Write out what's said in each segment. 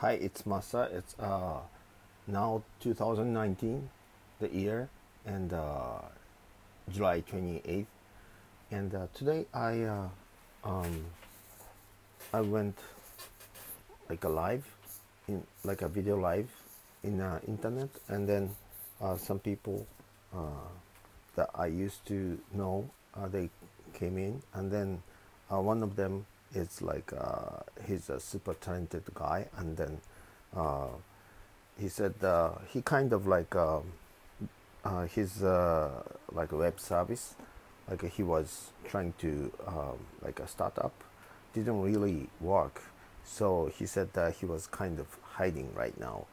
Hi, it's Masa. It's uh, now 2019, the year, and uh, July 28th. And uh, today I uh, um, I went like a live, in like a video live in uh, internet, and then uh, some people uh, that I used to know uh, they came in, and then one of them is like uh, he's a super talented guy, and then uh, he said uh, he kind of like um uh, his uh, like web service, like he was trying to um, like a startup, didn't really work, so he said that he was kind of hiding right now,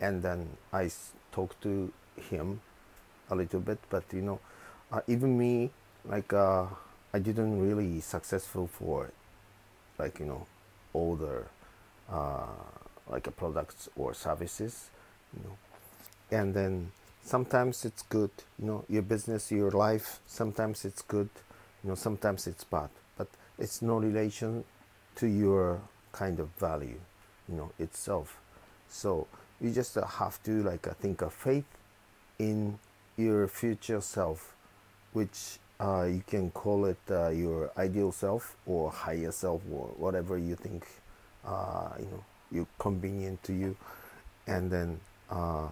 and then I talked to him a little bit, but you know, even me like I didn't really successful for like you know older uh, like a products or services you know. And then sometimes it's good you know your business your life sometimes it's good you know sometimes it's bad. But it's no relation to your kind of value you know itself. So you just uh, have to like uh, think of faith in your future self which uh, you can call it uh, your ideal self or higher self or whatever you think uh, you know you convenient to you. And then uh,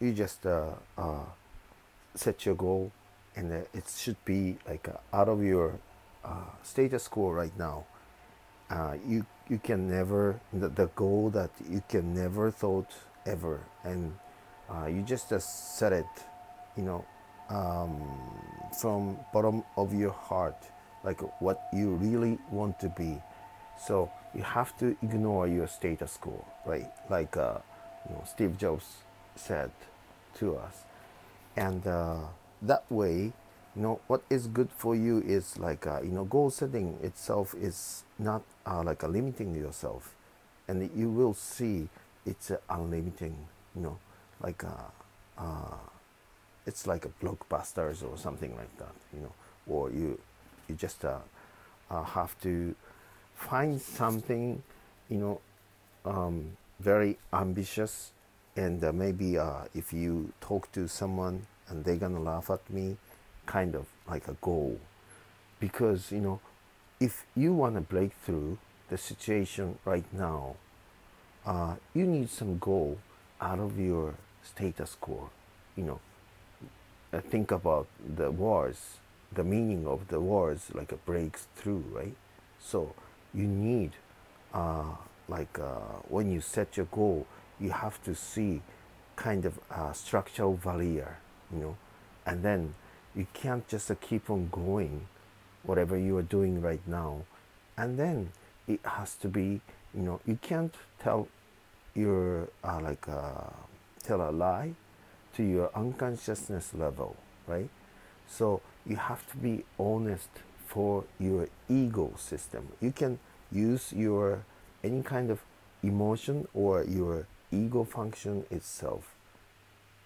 you just uh, uh, set your goal and it should be like out of your status quo right now. You you can never the, the goal that you can never thought ever. And you just set it you know um, from bottom of your heart like what you really want to be. So you have to ignore your status quo right? Like uh, you know, steve jobs said to us. And uh, that way you know what is good for you is like uh, you know goal setting itself is not uh, like a limiting yourself. And you will see it's unlimiting you know like uh, uh, it's like a blockbusters or something like that you know or you you just uh, uh, have to find something you know um, very ambitious and uh, maybe uh, if you talk to someone and they're gonna laugh at me kind of like a goal. Because you know if you want to break through the situation right now uh, you need some goal out of your status quo you know uh, think about the wars the meaning of the wars like a breaks through right? So you need uh, like uh, when you set your goal you have to see kind of a structural barrier you know? And then you can't just uh, keep on going whatever you are doing right now. And then it has to be you know you can't tell your uh, like tell a lie to your unconsciousness level right? So you have to be honest for your ego system. You can use your any kind of emotion or your ego function itself.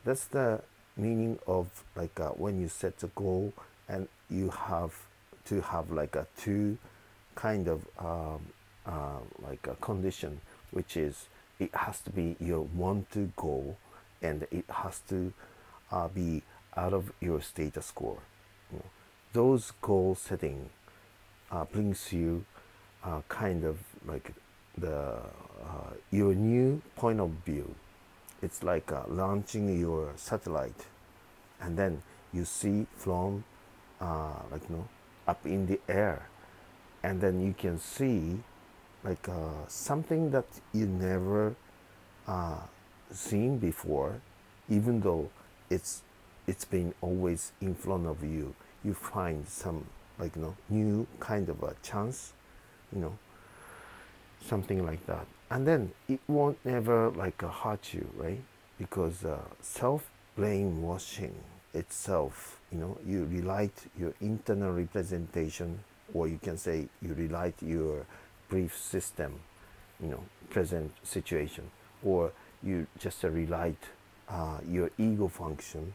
That's the meaning of like uh, when you set a goal and you have to have like a two kind of um, uh, like a condition which is it has to be your want to goal and it has to uh, be out of your status quo you know. those goal setting uh, brings you uh, kind of like the uh, your new point of view it's like uh, launching your satellite and then you see from uh, like you know up in the air and then you can see like something that you never seen before even though it's it's been always in front of you you find some like you know new kind of a chance you know something like that. And then it won't ever like uh, hurt you right? Because uh, self brainwashing itself you know you relight your internal representation or you can say you relight your brief system you know present situation or you just relight uh, your ego function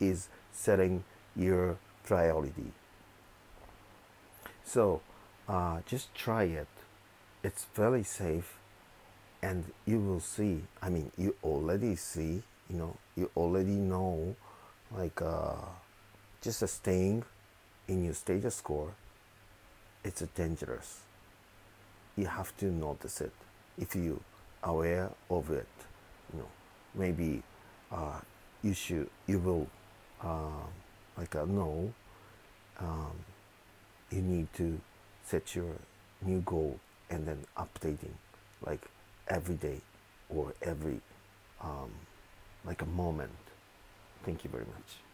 is setting your priority. So uh, just try it. It's very safe and you will see i mean you already see you know you already know like uh, just a staying in your status quo it's dangerous. You have to notice it if you aware of it you know maybe uh, you should you will uh, like uh, know um, you need to set your new goal and then updating like every day or every um, like a moment. Thank you very much